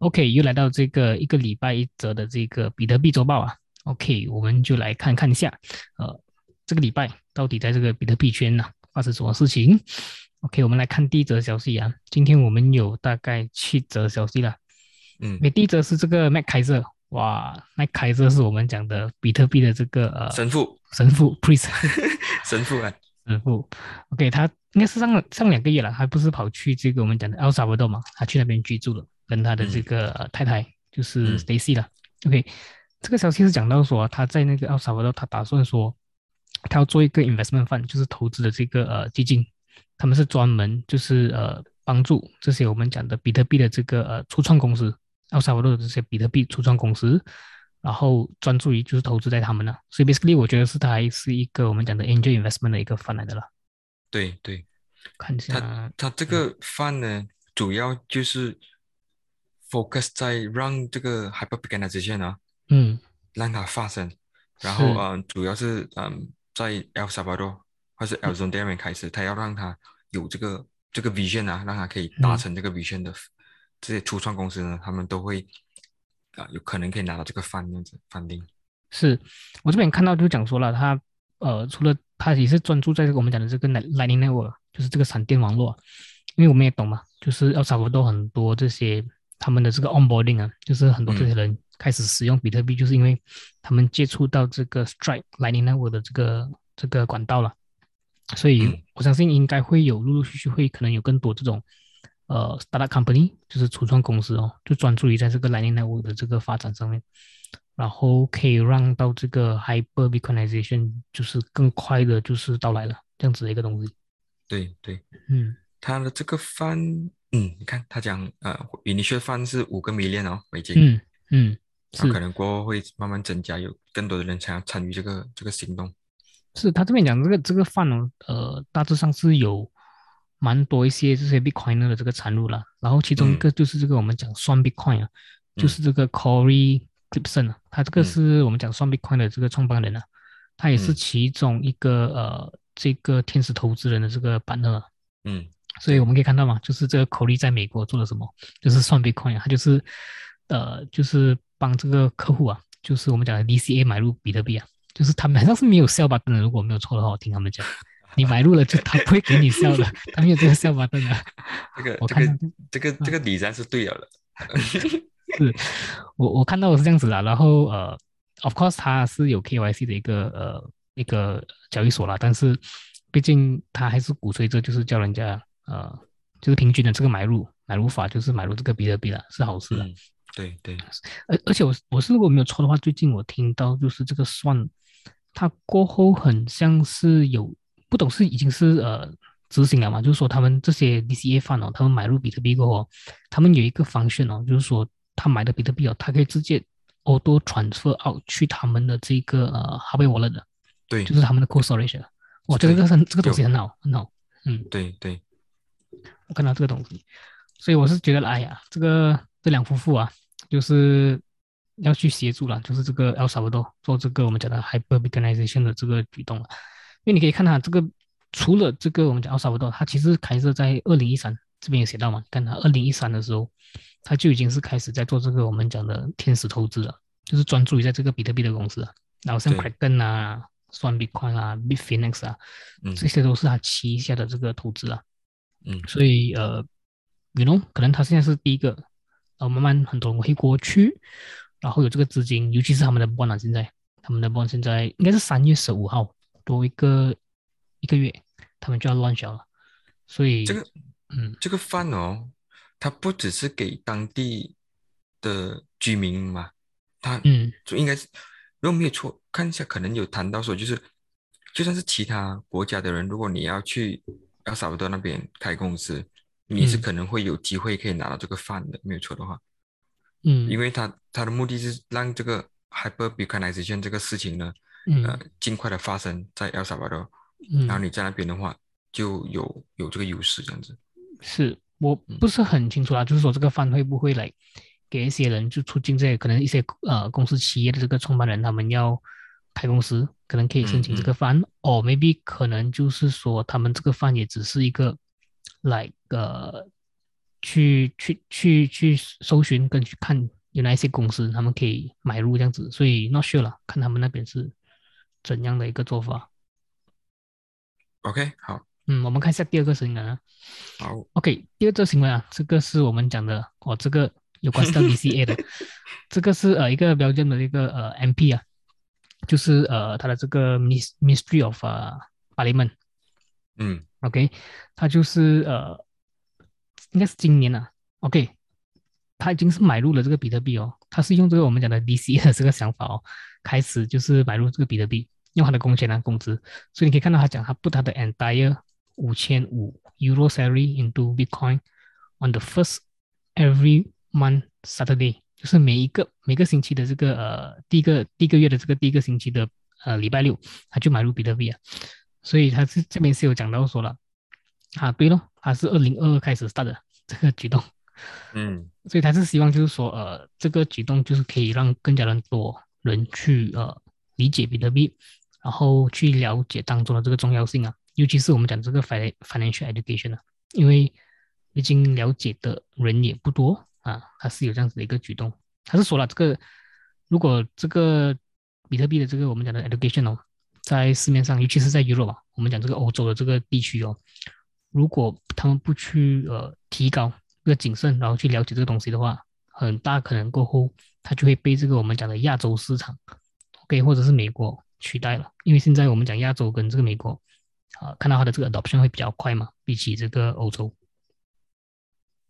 OK，又来到这个一个礼拜一则的这个比特币周报啊。OK，我们就来看看一下，呃，这个礼拜到底在这个比特币圈呢？发生什么事情？OK，我们来看第一则消息啊。今天我们有大概七则消息了。嗯，第一则是这个麦凯瑟，哇，麦凯瑟是我们讲的比特币的这个呃神父，神父 priest，神父啊，神父。OK，他应该是上上两个月了，还不是跑去这个我们讲的 El Salvador 嘛？他去那边居住了，跟他的这个太太就是 Stacy 了。OK，这个消息是讲到说他在那个 El Salvador，他打算说。他要做一个 investment fund，就是投资的这个呃基金，他们是专门就是呃帮助这些我们讲的比特币的这个呃初创公司，奥萨瓦多的这些比特币初创公司，然后专注于就是投资在他们那，所以 basically 我觉得是它还是一个我们讲的 angel investment 的一个 fund 来的了。对对，看一下，他他这个 fund 呢，主要就是 focus 在让这个 hyper b e g i n n e r 这些呢，嗯，让它发生，然后嗯，主要是嗯。在 El Salvador 或是 El Salvador 开始，他要让他有这个这个 vision 啊，让他可以达成这个 vision 的这些初创公司呢，他们都会啊有可能可以拿到这个翻这样子翻定。是。我这边看到就讲说了，他呃除了他也是专注在这个我们讲的这个 Lightning Network，就是这个闪电网络，因为我们也懂嘛，就是 El Salvador 很多这些他们的这个 onboarding 啊，就是很多这些人。开始使用比特币，就是因为他们接触到这个 Strike Lightning Network 的这个这个管道了，所以我相信应该会有陆陆续续会可能有更多这种呃 startup company，就是初创公司哦，就专注于在这个 Lightning Network 的这个发展上面，然后可以让到这个 Hyper Bitcoinization 就是更快的，就是到来了这样子的一个东西。对对，嗯，他的这个翻，嗯，你看他讲呃，initial 翻是五个 million 哦美金，嗯嗯。是可能过后会慢慢增加，有更多的人想要参与这个这个行动。是他这边讲这个这个饭哦，呃，大致上是有蛮多一些这些 Bitcoin 的这个参入了。然后其中一个就是这个我们讲双 Bitcoin 啊，就是这个 Corey Gibson 啊，他这个是我们讲双 Bitcoin 的这个创办人啊，他也是其中一个呃这个天使投资人的这个板呢。嗯，所以我们可以看到嘛，就是这个 Corey 在美国做了什么，就是算 Bitcoin 啊，他就是呃就是。帮这个客户啊，就是我们讲的 DCA 买入比特币啊，就是他们好像是没有笑吧？等等，如果没有错的话，我听他们讲，你买入了就他不会给你笑的，他没有这个笑吧？等等，这个我看这个这个理财是对了的 是我我看到的是这样子啦，然后呃，of course 他是有 KYC 的一个呃一个交易所啦，但是毕竟他还是鼓吹着就是叫人家呃就是平均的这个买入买入法，就是买入这个比特币了，是好事的。对对，而而且我我是如果没有错的话，最近我听到就是这个算，它过后很像是有不懂是已经是呃执行了嘛，就是说他们这些 DCA 范哦，他们买入比特币过后，他们有一个方向哦，就是说他买的比特币哦，他可以直接 auto transfer out 去他们的这个呃 h a i Wallet 的，对，就是他们的 cold storage，哇，这个很这个东西很好很好，嗯，对对，我看到这个东西，所以我是觉得哎呀，这个这两夫妇啊。就是要去协助了，就是这个 El Salvador 做这个我们讲的 Hyper Bitcoinization 的这个举动了。因为你可以看它这个，除了这个我们讲 El Salvador，它其实开设在二零一三，这边有写到嘛？看他二零一三的时候，他就已经是开始在做这个我们讲的天使投资了，就是专注于在这个比特币的公司啊，然后像 Kraken 啊、算 Bitcoin 啊、Bitfinex 啊，这些都是他旗下的这个投资啊。嗯，所以呃，You know，可能他现在是第一个。然后慢慢很多人会过去，然后有这个资金，尤其是他们的 bond 现在他们的 bond 现在应该是三月十五号多一个一个月，他们就要乱销了。所以这个嗯，这个饭哦，它不只是给当地的居民嘛，它嗯，就应该是如果没有错，看一下可能有谈到说，就是就算是其他国家的人，如果你要去要萨不多那边开公司。你是可能会有机会可以拿到这个饭的，没有错的话。嗯，因为他他的目的是让这个 hyper Bitcoinization 这个事情呢，呃，嗯尽快的发生在 El Salvador，然后嗯，你在那边的话就有有这个优势这样子。是我嗯不是很清楚啦，就是说这个饭会不会来给一些人就促进这些可能一些呃公司企业的这个创办人他们要开公司，可能可以申请这个饭，哦，maybe 可能就是说他们这个饭也只是一个来呃去去去去搜寻跟去看有哪一些公司他们可以买入这样子，所以 not sure 了，看他们那边是怎样的一个做法。OK，好，嗯，我们看一下第二个新闻啊。好，OK，第二个新闻啊，这个是我们讲的哦，这个有关系到 DCA 的，这个是呃一个标准的一个呃 MP 啊，就是呃他的这个 Minis- Ministry of 呃 Parliament。嗯 OK，他就是呃，应该是今年啊，OK，他已经是买入了这个比特币哦，他是用这个我们讲的 DCA 的这个想法哦，开始就是买入这个比特币，用他的工钱啊工资，所以你可以看到他讲他 put 他的 entire 五千五 Euro salary into Bitcoin on the first every month Saturday，就是每一个每个星期的这个呃第一个第一个月的这个第一个星期的呃礼拜六，他就买入比特币啊。所以他是这边是有讲到说了，啊，对咯，他是二零二二开始 start 的这个举动，嗯。所以他是希望就是说，呃，这个举动就是可以让更加的多人去呃理解比特币，然后去了解当中的这个重要性啊，尤其是我们讲这个 fin financial education 啊，因为已经了解的人也不多啊，他是有这样子的一个举动，他是说了这个如果这个比特币的这个我们讲的 education 哦。在市面上，尤其是在 Europe 啊，我们讲这个欧洲的这个地区哦，如果他们不去呃提高这个谨慎，然后去了解这个东西的话，很大可能过后他就会被这个我们讲的亚洲市场，OK，或者是美国取代了。因为现在我们讲亚洲跟这个美国啊、看到它的这个 adoption 会比较快嘛，比起这个欧洲。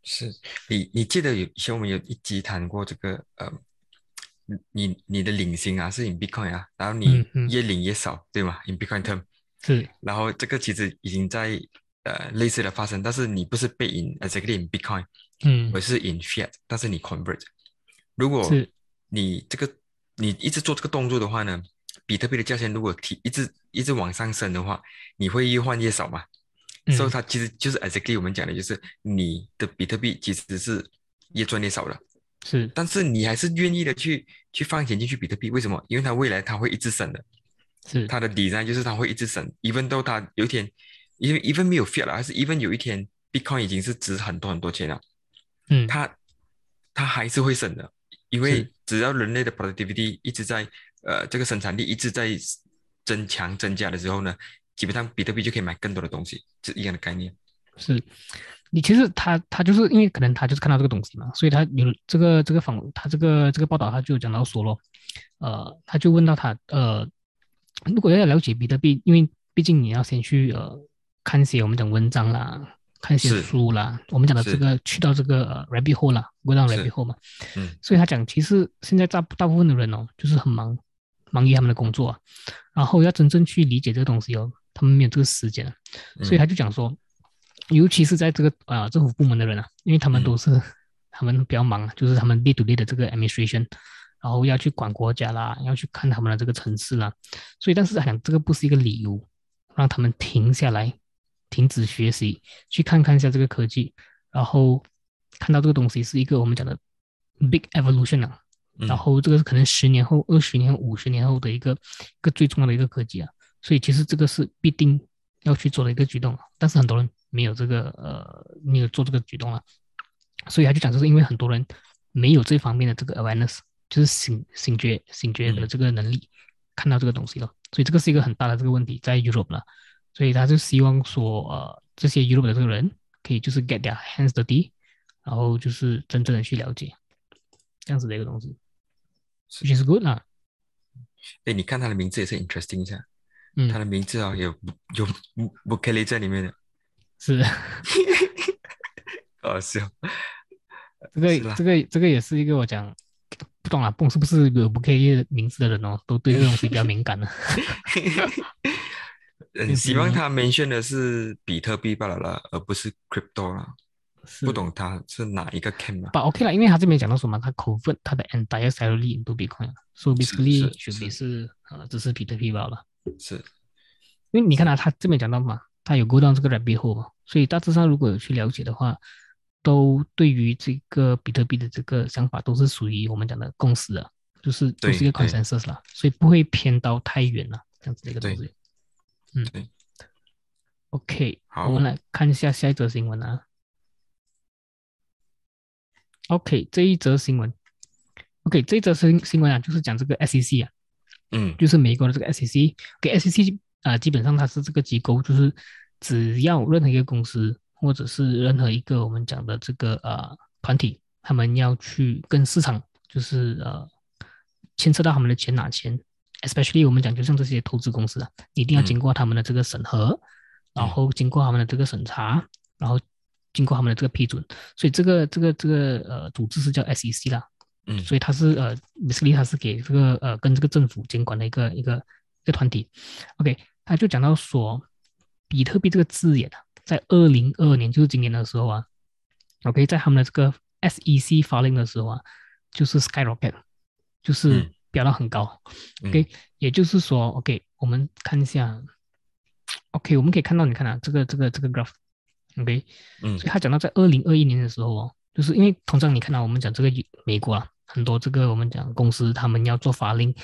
是你你记得有以前我们有一集谈过这个呃，你你你的领薪啊是 in Bitcoin 啊，然后你越领越少，对吗？in Bitcoin term，是，然后这个其实已经在呃类似的发生，但是你不是被 in exactly in Bitcoin，嗯而是 in fiat，但是你 convert。如果是，你这个你一直做这个动作的话呢，比特币的价钱如果提一直一直往上升的话，你会越换越少嘛？嗯。所以它其实就是 exactly 我们讲的，就是你的比特币其实是越赚越少了，是，但是你还是愿意的去去放钱进去比特币，为什么？因为它未来它会一直升的，是，它的 design 就是它会一直升，even though 它有一天，因为 even 没有 fiat 了，还是 even 有一天 Bitcoin 已经是值很多很多钱了，嗯，它它还是会升的，因为只要人类的 productivity 一直在呃这个生产力一直在增强增加的时候呢，基本上比特币就可以买更多的东西，是一样的概念。是。你其实他他就是因为可能他就是看到这个东西嘛，所以他有这个这个访他这个这个报道他就讲到说咯，呃，他就问到他呃，如果要了解比特币，因为毕竟你要先去呃看一些我们讲文章啦，看一些书啦，我们讲的这个去到这个呃 rabbit hole 啦，go down rabbit hole 嘛，嗯。所以他讲其实现在大大部分的人哦，就是很忙，忙于他们的工作啊，然后要真正去理解这个东西哦，他们没有这个时间。啊。所以他就讲说，尤其是在这个啊、政府部门的人啊，因为他们嗯。都是、他们比较忙啊，就是他们 day to day 的这个 administration，然后要去管国家啦，要去看他们的这个城市啦，所以但是他讲这个不是一个理由，让他们停下来，停止学习，去看看一下这个科技，然后看到这个东西是一个我们讲的 big evolution 啊，嗯。然后这个是可能十年后、二十年后、五十年后的一个一个最重要的一个科技啊，所以其实这个是必定要去做的一个举动啊，但是很多人没有这个呃没有做这个举动了，所以他就讲，就是因为很多人没有这方面的这个 awareness，就是醒醒觉醒觉的嗯。这个能力，看到这个东西了，所以这个是一个很大的这个问题在 Europe 了，所以他就希望说呃这些 Europe 的这个人可以就是 get their hands dirty，然后就是真正的去了解这样子的一个东西，which is good 啦，哎，你看他的名字也是 interesting 一下，嗯他，的名字啊有有 b u k e l 在里面的，是。搞笑。这个这个这个也是一个我讲不懂啊，蹦是不是有不可以名字的人哦，都对这个东西比较敏感的。嗯，就是希望他 mention 的是比特币罢了啦，而不是 crypto 啦。不懂他是哪一个 cam 啊？把 OK 了，因为他这边讲到什么，他 convert 他的 entire salary into Bitcoin，so basically 绝对是呃，只是比特币罢了。是，因为你看啊，他这边讲到嘛，他有 go down 这个 rabbit hole 嘛，所以大致上如果有去了解的话，都对于这个比特币的这个想法都是属于我们讲的共识的，就是都是一个 consensus 啦，所以不会偏到太远了，这样子的一个东西。嗯，对。OK，好，我们来看一下下一则新闻啊。OK，这一则新闻，OK，这一则新新闻啊，就是讲这个 SEC 啊，嗯，就是美国的这个 SEC，给 SEC 啊，基本上它是这个机构，就是只要任何一个公司或者是任何一个我们讲的这个呃团体，他们要去跟市场，就是呃牵涉到他们的钱拿钱，especially 我们讲就像这些投资公司啊，一定要经过他们的这个审核，然后经过他们的这个审查，然后。经过他们的这个批准，所以这个这个这个呃组织是叫 SEC 啦，嗯，所以它是呃 m i s l y 它是给这个呃跟这个政府监管的一个一个一个团体，OK，他就讲到说，比特币这个字眼啊，在二零二二年就是今年的时候啊，OK，在他们的这个 SEC 发令的时候啊，就是 skyrocket，就是飙到很高，OK，也就是说，OK，我们看一下，OK，我们可以看到，你看啊，这个这个这个 graph。OK，嗯，所以他讲到在二零二一年的时候哦，就是因为通常你看到我们讲这个美国啊，很多这个我们讲公司他们要做法令，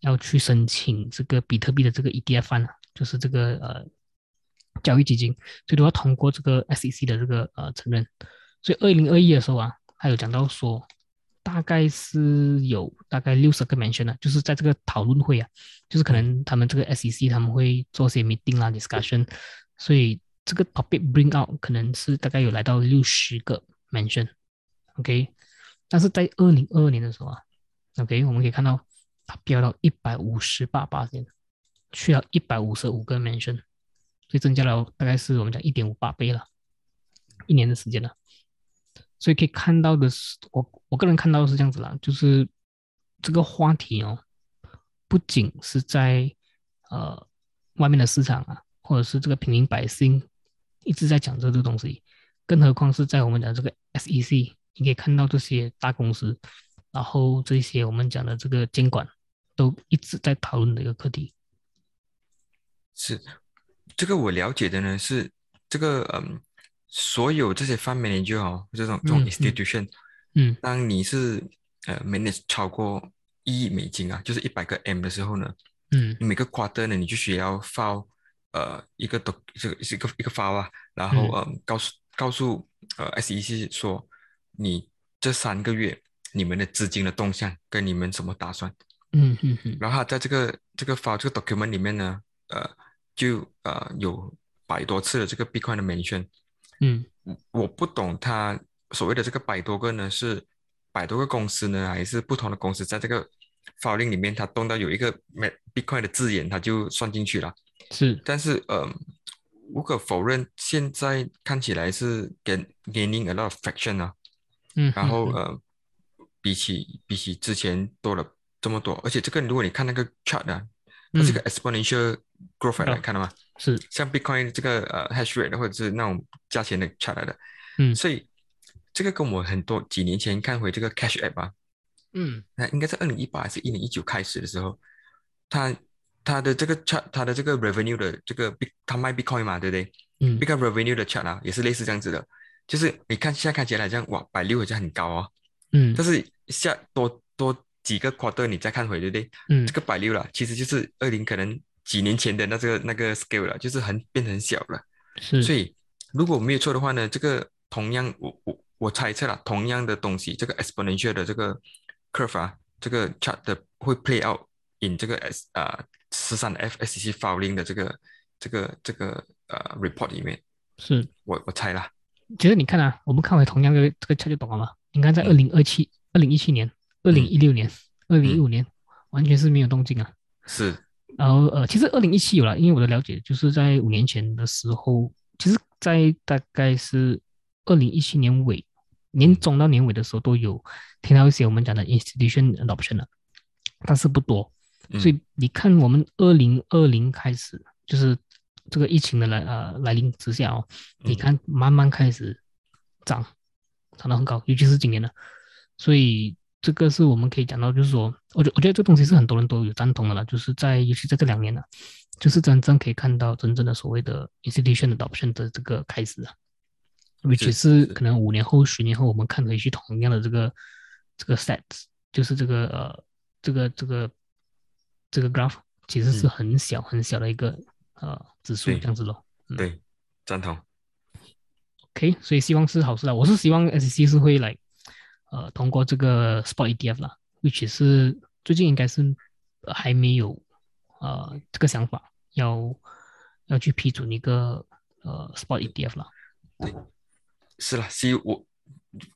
要去申请这个比特币的这个 ETF 啊，就是这个呃交易基金，所以都要通过这个 SEC 的这个呃承认。所以二零二一的时候啊，他有讲到说，大概是有大概六十个 mention 啊，就是在这个讨论会啊，就是可能他们这个 SEC 他们会做些 meeting 啦 discussion，所以。这个 topic bring out 可能是大概有来到六十个 mention，OK，但是在二零二二年的时候啊，OK，我们可以看到它飙到一百五十八八点，去了一百五十五个 mention，所以增加了大概是我们讲一点五八倍了，一年的时间了。所以可以看到的是，我我个人看到是这样子啦，就是这个话题哦，不仅是在呃外面的市场啊，或者是这个平民百姓。一直在讲这个东西，更何况是在我们讲这个 SEC，你可以看到这些大公司，然后这些我们讲的这个监管，都一直在讨论的一个课题。是，这个我了解的呢是这个嗯，所有这些 fund manager 哦，这种这种 institution，嗯，当你是呃 manage 超过一亿美金啊，就是一百个 M 的时候呢，嗯，每个 quarter 呢，你就需要 file。呃，一个都这个是一个一个发啊，然后嗯，告诉告诉呃 SEC 说，你这三个月你们的资金的动向跟你们什么打算？嗯嗯嗯。然后在这个这个发这个 document 里面呢，呃，就呃有百多次的这个 Bitcoin 的 mention。嗯。我不懂他所谓的这个百多个呢，是百多个公司呢，还是不同的公司在这个 filing 里面，它动到有一个 Bitcoin 的字眼，它就算进去了。是，但是呃，无可否认，现在看起来是 gain gaining a lot of fraction 啊，嗯，然后呃，比起比起之前多了这么多，而且这个如果你看那个 chart 啊，它是个 exponential growth 来看到吗？是，像 Bitcoin 这个呃 hash rate 或者是那种价钱的 chart 来的，嗯，所以这个跟我很多几年前看回这个 cash app 啊，嗯，那应该在二零一八还是一零一九开始的时候，它。它的这个 chart，它的这个 revenue 的这个 big，它卖 bitcoin 嘛，对不对？嗯，big revenue 的 chart 啊，也是类似这样子的，就是你看现在看起来好像哇，百六好像很高哦，嗯，但是下多多几个 quarter 你再看回，对不对？嗯，这个百六了，其实就是二零可能几年前的那这个那个 scale 了，就是很变成很小了。是，所以如果没有错的话呢，这个同样我我我猜测了，同样的东西，这个 exponential 的这个 curve 啊，这个 chart 的会 play out in 这个 s 啊。十三 FSC filing 的这个这个这个呃 report 里面，是我我猜啦。其实你看啊，我们看回同样的这个车就懂了嘛。你看在二零二七、二零一七年、二零一六年、二零一五年，完全是没有动静啊。是。然后呃，其实二零一七有了，因为我的了解就是在五年前的时候，其实在大概是二零一七年尾、年中到年尾的时候都有听到一些我们讲的 institution adoption 了，但是不多。所以你看，我们二零二零开始，就是这个疫情的来呃来临之下哦，你看慢慢开始涨，涨得很高，尤其是今年的，所以这个是我们可以讲到，就是说，我觉我觉得这东西是很多人都有赞同的了，就是在尤其在这两年呢，就是真正可以看到真正的所谓的 institution adoption 的这个开始啊，which 是可能五年后、十年后我们看回去同样的这个这个 sets，就是这个呃这个这个这个 graph 其实是很小很小的一个呃指数这样子咯。对，赞同。OK，所以希望是好事啦。我是希望 SEC 是会来，呃，通过这个 Spot ETF 啦，which 是最近应该是还没有呃这个想法，要要去批准一个呃 Spot ETF 啦。对，是啦，希我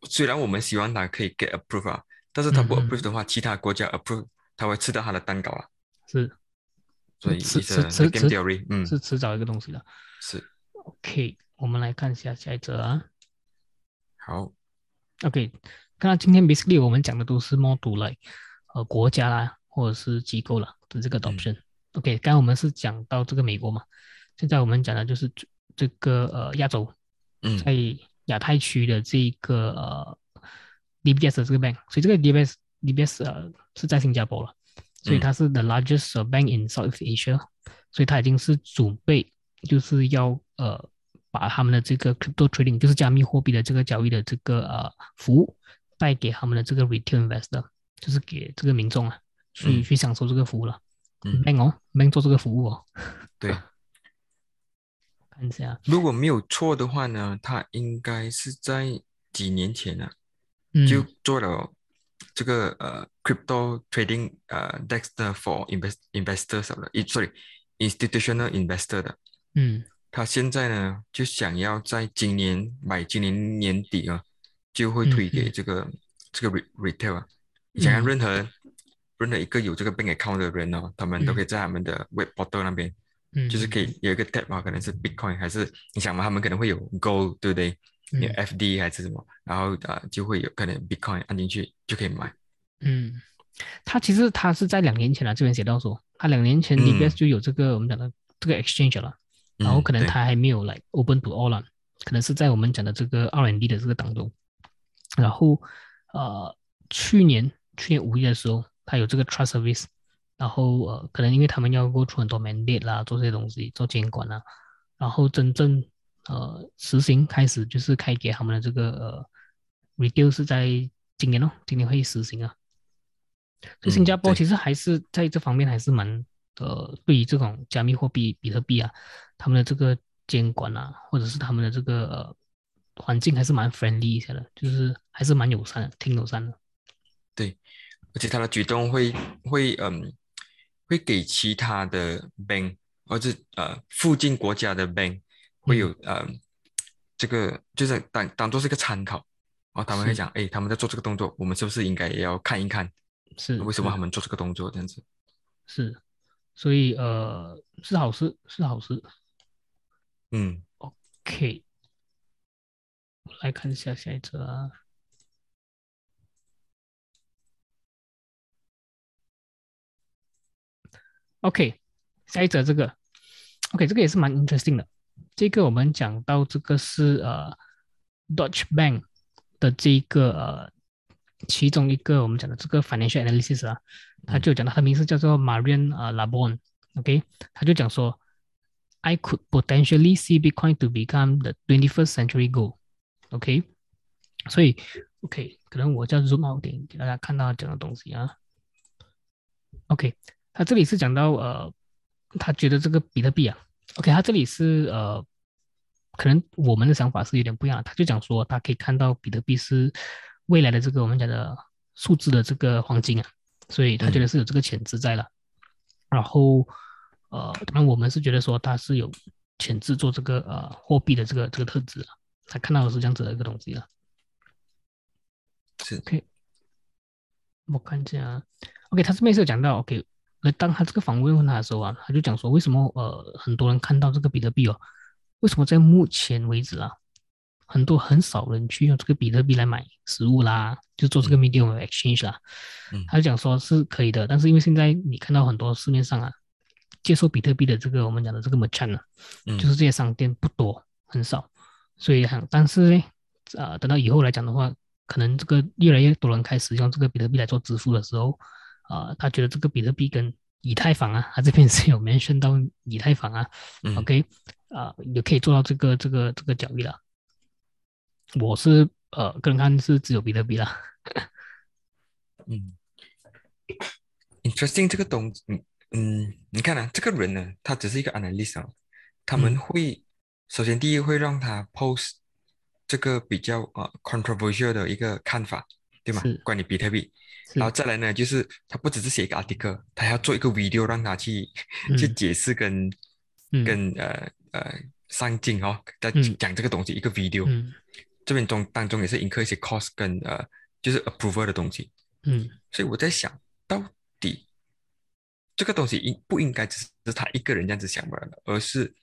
虽然我们希望它可以 get approve 啊，但是它不 approve 的话，其他国家 approve，它会吃掉它的蛋糕啊。是，所以迟是迟迟 theory，嗯，是迟早一个东西的。是。OK。我们来看一下下一则啊。好，OK，看到今天 basically 我们讲的都是 model 来，呃，国家啦或者是机构啦的这个 adoption。OK，刚刚我们是讲到这个美国嘛，现在我们讲的就是这个呃亚洲，在亚太区的这个呃 DBS 的这个 bank，所以这个 DBS DBS 呃是在新加坡了，所以它是 the largest bank in South Asia，所以它已经是准备就是要呃。把他们的这个 crypto trading，就是加密货币的这个交易的这个呃服务带给他们的这个 retail investor，就是给这个民众啊去去享受这个服务了。嗯，bank 哦，bank 做这个服务哦。对，看一下，如果没有错的话呢，他应该是在几年前呢就做了这个呃 crypto trading 呃 dex 的 for invest investors 的，sorry，institutional investor 的。嗯。他现在呢，就想要在今年买，今年年底啊，就会推给这个这个 retail 啊，想要任何任何一个有这个 bank account 的人哦，他们都可以在他们的 web portal 那边，嗯就是可以有一个 tab 啊，可能是 bitcoin 还是你想嘛，他们可能会有 gold 对不对？有 FD 还是什么，然后啊就会有可能 bitcoin 按进去就可以买。嗯，他其实他是在两年前啊，这边写到说，他两年前 DBS 就有这个我们讲的这个 exchange 了。然后可能他还没有来 open to all 啦，可能是在我们讲的这个 R&D 的这个当中。然后呃，去年去年五月的时候，他有这个 trust service，然后呃，可能因为他们要 go 出很多 mandate 啦，做这些东西，做监管啦，然后真正呃实行开始就是开给他们的这个呃 reduce 是在今年哦，今年会实行啊。所以新加坡其实还是在这方面还是蛮。呃，对于这种加密货币、比特币啊，他们的这个监管啊，或者是他们的这个呃环境还是蛮 friendly 一些的，就是还是蛮友善的，挺友善的。对，而且他的举动会会嗯，会给其他的 bank 或者呃附近国家的 bank 会有呃这个就是当当做是一个参考，然后他们会讲，哎，他们在做这个动作，我们是不是应该也要看一看？是为什么他们做这个动作这样子？是。所以呃是好事是好事，嗯，OK，来看一下下一则啊，OK，下一则这个，OK 这个也是蛮 interesting 的，这个我们讲到这个是呃，Dutch Bank 的这一个呃其中一个我们讲的这个 financial analysis 啊。他就讲到，他名字叫做 Marian 啊 Labon，OK，他就讲说，I could potentially see Bitcoin to become the twenty-first century gold，OK，所以 OK，可能我叫 zoom out 点给大家看到讲的东西啊，OK，他这里是讲到呃，他觉得这个比特币啊，OK，他这里是呃，可能我们的想法是有点不一样，他就讲说他可以看到比特币是未来的这个我们讲的数字的这个黄金啊。所以他觉得是有这个潜质在了，然后呃，当然我们是觉得说他是有潜质做这个呃货币的这个这个特质啊，他看到的是这样子的一个东西了。是 OK，我看一下，OK，他这边是有讲到 OK，那当他这个访问问他的时候啊，他就讲说为什么呃很多人看到这个比特币哦，为什么在目前为止啊？很多很少人去用这个比特币来买食物啦，就做这个 medium exchange 啦。嗯，他就讲说是可以的，但是因为现在你看到很多市面上啊，接受比特币的这个我们讲的这个 merchant 啊，就是这些商店不多，很少，所以很但是呢，啊，等到以后来讲的话，可能这个越来越多人开始用这个比特币来做支付的时候，啊，他觉得这个比特币跟以太坊啊，他这边是有 mention 到以太坊啊，OK，啊，也可以做到这个这个这个交易了。我是呃个人看是只有比特币啦。嗯，interesting 这个东，嗯嗯，你看啊，这个人呢，他只是一个 analyst 啊，他们会首先第一会让他 post 这个比较呃 controversial 的一个看法，对吗？关于比特币，然后再来呢，就是他不只是写一个 article，他要做一个 video 让他去去解释跟跟呃呃上镜哦，在讲这个东西一个 video。这边中当中也是 incur 一些 cost 跟呃，就是 approval 的东西，嗯，所以我在想到底这个东西应不应该只是他一个人这样子想罢了，而是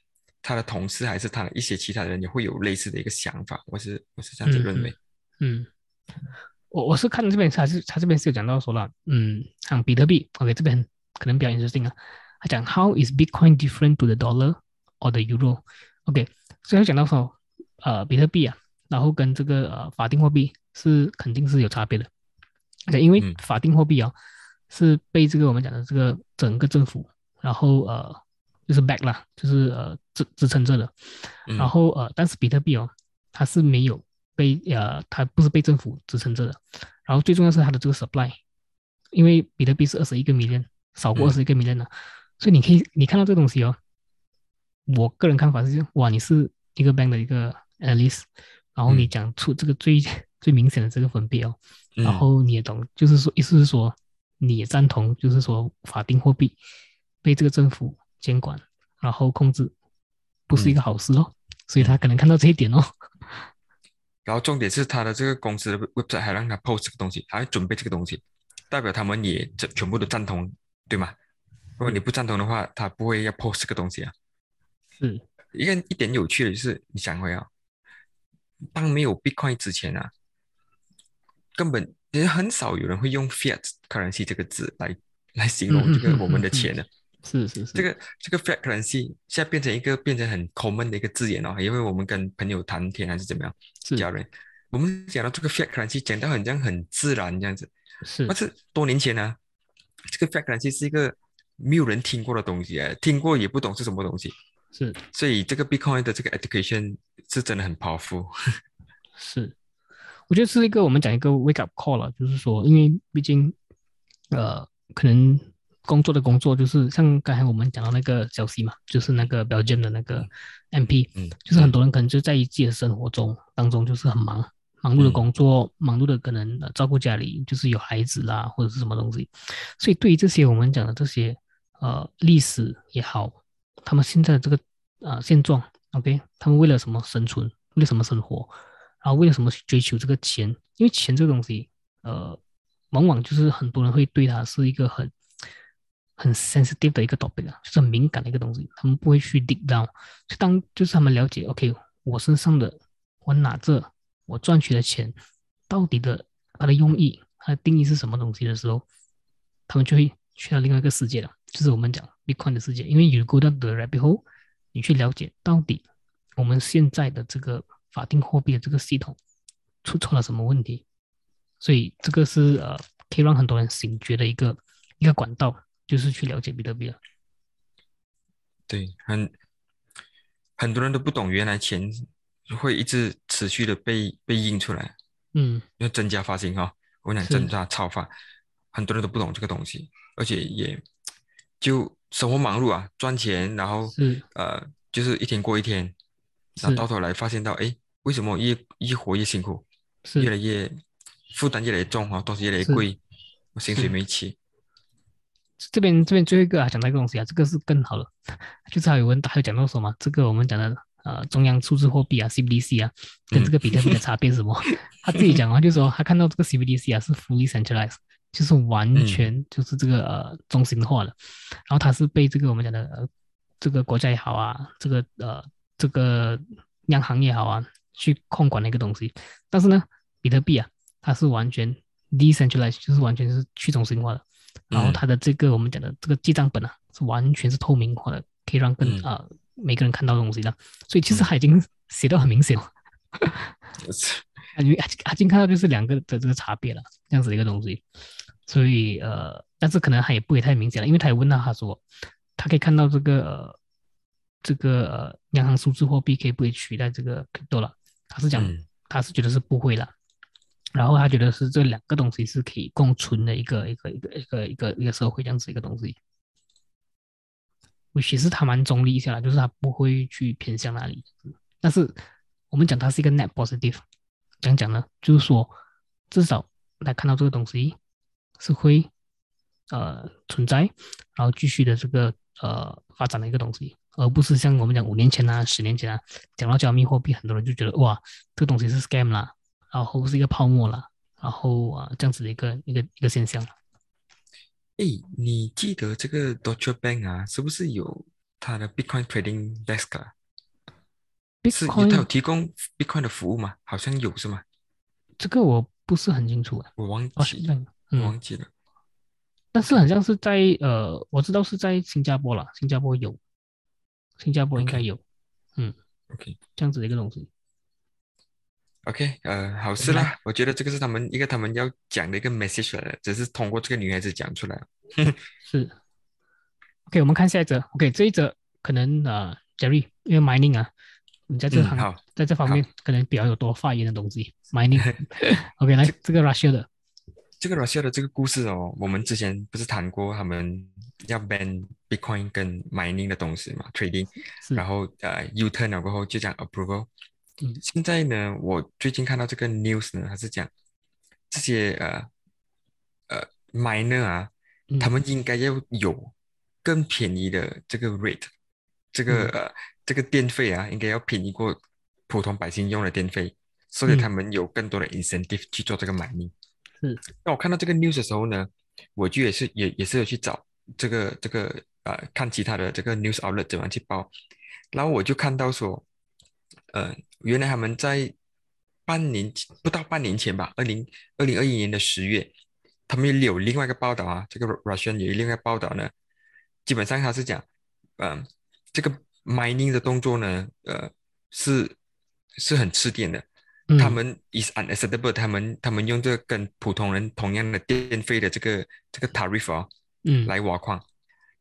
他的同事还是他的一些其他人也会有类似的一个想法，我是我是这样子认为，嗯，我我是看这边他是他这边是有讲到说了，嗯，像比特币，OK 这边可能比较 interesting 啊，他讲 How is Bitcoin different to the dollar or the euro？OK，所以他讲到说，呃，比特币啊。然后跟这个呃法定货币是肯定是有差别的，因为法定货币啊是被这个我们讲的这个整个政府，然后呃就是 back 啦，就是呃支支撑着的，然后呃但是比特币哦它是没有被呃它不是被政府支撑着的，然后最重要是它的这个 supply，因为比特币是二十一个 million，少过二十一个 million 的，所以你可以你看到这个东西哦，我个人看法是哇你是一个 bank 的一个 analyst。然后你讲出这个最最明显的这个分别哦，然后你也懂，就是说意思是说你也赞同，就是说法定货币被这个政府监管然后控制，不是一个好事哦，所以他可能看到这一点哦。然后重点是他的这个公司的 website 还让他 post 这个东西，还准备这个东西，代表他们也全全部都赞同，对吗？如果你不赞同的话，他不会要 post 这个东西啊。是一个一点有趣的就是，你想回啊。当没有 Bitcoin 之前啊，根本其实很少有人会用 Fiat currency 这个字来来形容这个我们的钱的。是是是，这个这个 Fiat currency 现在变成一个变成很 common 的一个字眼哦，因为我们跟朋友谈天还是怎么样，家人，我们讲到这个 Fiat currency 讲到很像很自然这样子。是，但是多年前呢，这个 Fiat currency 是一个没有人听过的东西，听过也不懂是什么东西。是，所以这个 Bitcoin 的这个 education 是真的很 powerful。是，我觉得是一个我们讲一个 wake up call 了，就是说，因为毕竟，呃，可能工作的工作就是像刚才我们讲到那个消息嘛，就是那个 Belgium 的那个 MP，嗯，就是很多人可能就在自己的生活中当中就是很忙，忙碌的工作，忙碌的可能照顾家里，就是有孩子啦或者是什么东西，所以对于这些我们讲的这些呃历史也好。他们现在的这个啊现状，OK，他们为了什么生存？为了什么生活？然后为了什么去追求这个钱？因为钱这个东西，呃，往往就是很多人会对他是一个很很 sensitive 的一个 topic 啊，就是很敏感的一个东西。他们不会去 dig down，就当就是他们了解，OK，我身上的我拿着我赚取的钱，到底的它的用意、它的定义是什么东西的时候，他们就会去到另外一个世界了。就是我们讲 Bitcoin 的世界，因为 you go down the rabbit hole，你去了解到底我们现在的这个法定货币的这个系统出错了什么问题，所以这个是呃可以让很多人醒觉的一个一个管道，就是去了解比特币了。对，很很多人都不懂，原来钱会一直持续的被被印出来，嗯，要增加发行哈，我讲增加超发，很多人都不懂这个东西，而且也。就生活忙碌啊，赚钱，然后呃，就是一天过一天，然后到头来发现到，哎，为什么越越活越辛苦，越来越负担越来越重啊，东西越来越贵，我薪水没起。这边这边最后一个啊，讲到一个东西啊，这个是更好了，就是还有问，还有讲到什么？这个我们讲的呃，中央数字货币啊，CBDC 啊，跟这个比特币的差别是什么？他自己讲啊，就说他看到这个 CBDC 啊是 fully centralized。就是完全就是这个呃中心化的，然后它是被这个我们讲的呃这个国家也好啊，这个呃这个央行也好啊去控管的一个东西。但是呢，比特币啊，它是完全 decentralized，就是完全是去中心化的。然后它的这个我们讲的这个记账本啊，是完全是透明化的，可以让更啊每个人看到东西的。所以其实它已经写的很明显了。感觉阿阿金看到就是两个的这个差别了，这样子的一个东西。所以呃，但是可能他也不会太明显了，因为他也问到他说，他可以看到这个呃这个呃央行数字货币可以不可以取代这个 crypto 了？他是讲他是觉得是不会了，然后他觉得是这两个东西是可以共存的一个一个一个一个一个一个社会这样子一个东西。其实他蛮中立一下啦，就是他不会去偏向哪里。但是我们讲它是一个 net positive，怎样讲呢？就是说至少来看到这个东西。是会呃存在，然后继续的这个呃发展的一个东西，而不是像我们讲五年前啊、十年前啊，讲到加密货币，很多人就觉得哇，这个东西是 scam 啦，然后是一个泡沫了，然后啊这样子的一个一个一个现象。哎，你记得这个 Doctor Bank 啊，是不是有它的 Bitcoin trading desk 啊？是它有提供 Bitcoin 的服务吗？好像有是吗？这个我不是很清楚啊，我忘记了。忘记了，但是好像是在呃，我知道是在新加坡了，新加坡有，新加坡应该有，嗯，OK，这样子的一个东西，OK，呃，好事啦，我觉得这个是他们一个他们要讲的一个 message 了，只是通过这个女孩子讲出来，是，OK，我们看下一则，OK，这一则可能呃，Jerry，因为 mining 啊，你在这行，在这方面可能比较有多发言的东西，mining，OK，来这个 Russia 的。这个 Russia 的这个故事哦，我们之前不是谈过他们要 ban Bitcoin 跟 mining 的东西嘛，trading，然后呃 U turn 了过后就讲 approval。嗯，现在呢，我最近看到这个 news 呢，它是讲这些呃呃 miner 啊，他们应该要有更便宜的这个 rate，这个呃这个电费啊，应该要便宜过普通百姓用的电费，所以他们有更多的 incentive 去做这个 mining。是，那我看到这个 news 的时候呢，我就也是也也是有去找这个这个呃看其他的这个 news outlet 怎么去报，然后我就看到说，呃，原来他们在半年不到半年前吧，二零二零二一年的十月，他们有另外一个报道啊，这个 Russian 有另外一个报道呢，基本上他是讲，嗯，这个 mining 的动作呢，呃，是是很吃电的。他们 is unacceptable，他们他们用这个跟普通人同样的电费的这个这个 tariff 啊，嗯，来挖矿，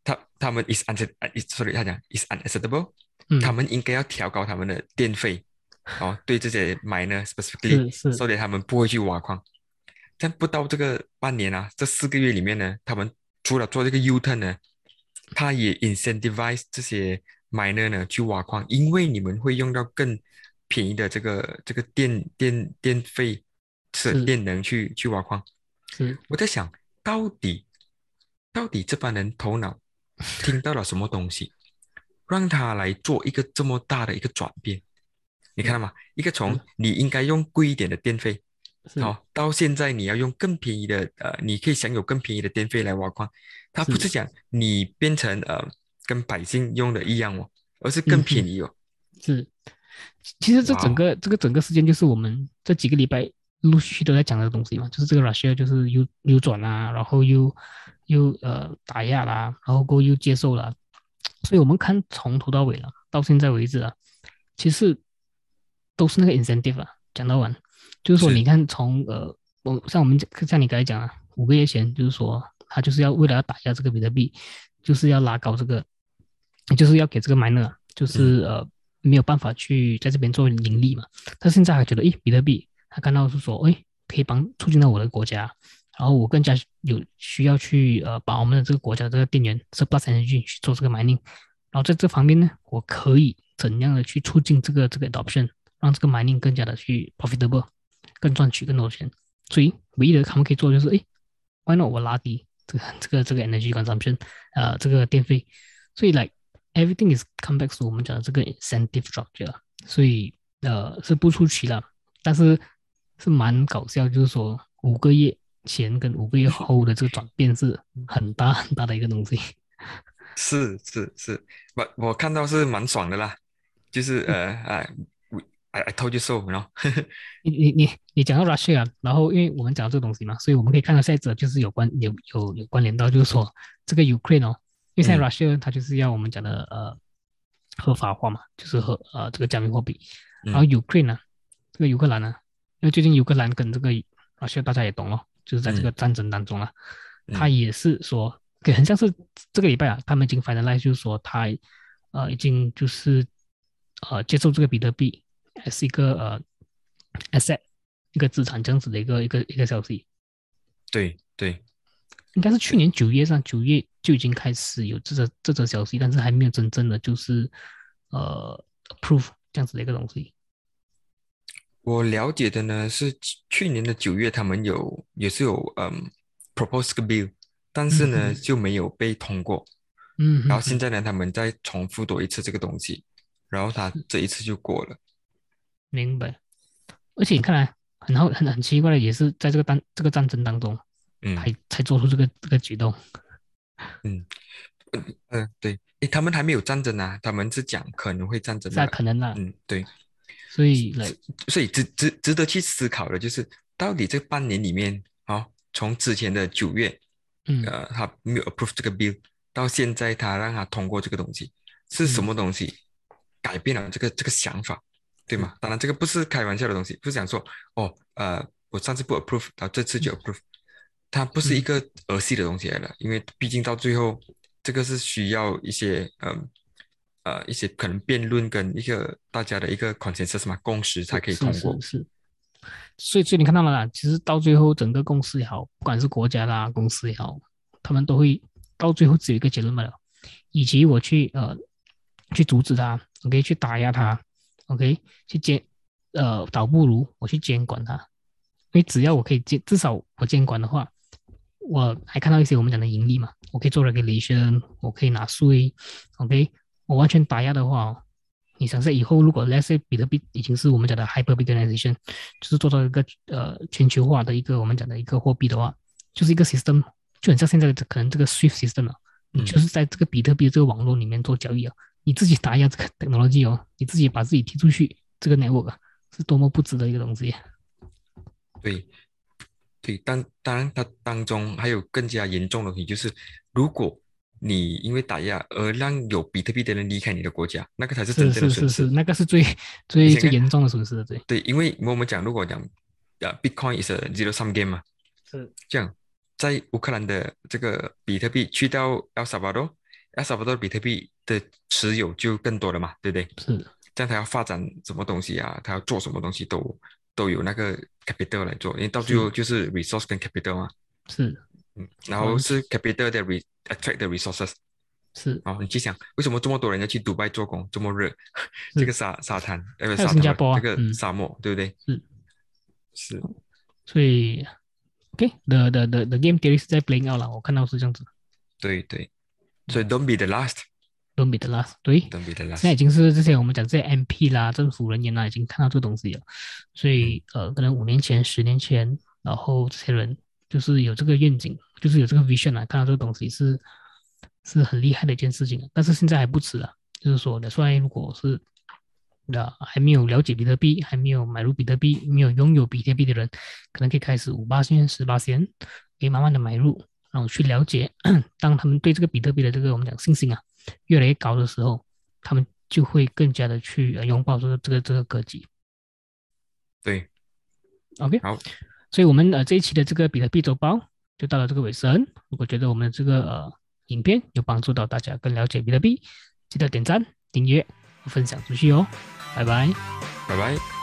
他他们 is unacceptable，sorry，他讲 is unacceptable，他们应该要调高他们的电费，哦，对这些 miner specifically，所以他们不会去挖矿。但不到这个半年啊，这四个月里面呢，他们除了做这个 U turn 呢，他也 incentivize 这些 miner 呢去挖矿，因为你们会用到更。便宜的这个这个电电电费是电能去去挖矿，是。我在想到底到底这帮人头脑听到了什么东西，让他来做一个这么大的一个转变？你看到吗？一个从你应该用贵一点的电费，好到现在你要用更便宜的呃，你可以享有更便宜的电费来挖矿，他不是讲你变成呃跟百姓用的一样哦，而是更便宜哦，是。其实这整个这个整个事件就是我们这几个礼拜陆续都在讲的东西嘛，就是这个 Russia 就是又扭转啊，然后又又呃打压啦，然后过又接受了，所以我们看从头到尾了，到现在为止啊，其实都是那个 incentive 啊。讲到完，就是说你看从呃我像我们像你刚才讲啊，五个月前就是说他就是要为了要打压这个比特币，就是要拉高这个，就是要给这个 miner 就是呃。没有办法去在这边做盈利嘛？他现在还觉得，诶，比特币，他看到是说，诶，可以帮促进到我的国家，然后我更加有需要去呃，把我们的这个国家这个电源 surplus energy 去做这个 mining，然后在这方面呢，我可以怎样的去促进这个这个 adoption，让这个 mining 更加的去 profitable，更赚取更多钱。所以唯一的他们可以做的就是，诶 w h y not 我拉低这个这个这个 energy consumption，呃，这个电费，所以来。Everything is come back to 我们讲的这个 incentive structure，所以呃是不出奇了，但是是蛮搞笑，就是说五个月前跟五个月后的这个转变是很大很大的一个东西。是是是，我我看到是蛮爽的啦，就是呃 哎，I I told you so，然后你你你你讲到 Russia，然后因为我们讲到这个东西嘛，所以我们可以看到下一则就是有关有有有关联到，就是说这个 Ukraine 哦。因为现在 Russia 它就是要我们讲的呃合法化嘛，就是和呃这个加密货币。然后 Ukraine 呢，这个乌克兰呢，因为最近乌克兰跟这个 Russia 大家也懂哦，就是在这个战争当中啊，他也是说，给很像是这个礼拜啊，他们已经反正来就是说他呃已经就是呃接受这个比特币是一个呃 asset 一个资产这样子的一个一个一个消息。对对，应该是去年九月上九月就已经开始有这则这则消息，但是还没有真正的就是呃 proof 这样子的一个东西。我了解的呢是去年的九月，他们有也是有嗯 propose 个 bill，但是呢就没有被通过。嗯，然后现在呢，他们再重复多一次这个东西，然后他这一次就过了。明白。而且你看来很好很很奇怪的，也是在这个当这个战争当中，嗯，才才做出这个这个举动。嗯嗯对，诶，他们还没有战争啊，他们是讲可能会战争。那可能啊。嗯，对。所以，所以值值值得去思考的就是，到底这半年里面，啊，从之前的九月，嗯，呃，他没有 approve 这个 bill，到现在他让他通过这个东西，是什么东西改变了这个这个想法，对吗？当然，这个不是开玩笑的东西，不是讲说，哦，呃，我上次不 approve，然后这次就 approve，它不是一个儿戏的东西来了，因为毕竟到最后，这个是需要一些，嗯。呃，一些可能辩论跟一个大家的一个 consensus 嘛，共识才可以通过。是是。所以，所以你看到了啦，其实到最后整个公司也好，不管是国家啦、公司也好，他们都会到最后只有一个结论嘛了。以及我去呃去阻止他，OK，去打压他，OK，去监呃倒不如我去监管他。因为只要我可以监，至少我监管的话，我还看到一些我们讲的盈利嘛，我可以做 regulation，我可以拿税，OK。我完全打压的话，你想想以后如果 Let's say 比特币已经是我们讲的 hyper bitcoinization，就是做到一个呃全球化的一个我们讲的一个货币的话，就是一个 system，就很像现在的可能这个 Swift system 啊，你就是在这个比特币这个网络里面做交易啊，你自己打压这个 technology 哦，你自己把自己踢出去，这个 network 是多么不值的一个东西。对，对，当当然它当中还有更加严重的问题，就是如果。你因为打压而让有比特币的人离开你的国家，那个才是真正的损失。是是是，那个是最 最最严重的损失，对。对，因为我们讲，如果讲啊，Bitcoin is a zero sum game 嘛，是这样，在乌克兰的这个比特币去到 El Salvador，El Salvador 比特币的持有就更多了嘛，对不对？是。这样他要发展什么东西啊？他要做什么东西都都有那个 capital 来做，因为到最后就是 resource 跟 capital 嘛。是。嗯，然后是 capital 的 re attract the resources，是。哦，你去想，为什么这么多人要去迪拜做工？这么热，这个沙沙滩，呃，沙新加坡这个沙漠，对不对？是。是。所以，OK，the the the the game theory 是在 playing out 了，我看到是这样子。对对。所以 don't be the last，don't be the last，对。don't be the last。现在已经是这些我们讲这些 MP 啦，政府人员啦，已经看到这个东西了。所以，呃，可能五年前、十年前，然后这些人。就是有这个愿景，就是有这个 vision 啊，看到这个东西是是很厉害的一件事情但是现在还不迟啊，就是说的，说如果是那还没有了解比特币，还没有买入比特币，没有拥有比特币的人，可能可以开始五八先、十八先，可以慢慢的买入，然后去了解。当他们对这个比特币的这个我们讲信心啊越来越高的时候，他们就会更加的去拥抱这个这个这个科技。对，OK，好。所以，我们呃这一期的这个比特币周报就到了这个尾声。如果觉得我们的这个呃影片有帮助到大家更了解比特币，记得点赞、订阅和分享出去哦。拜拜，拜拜。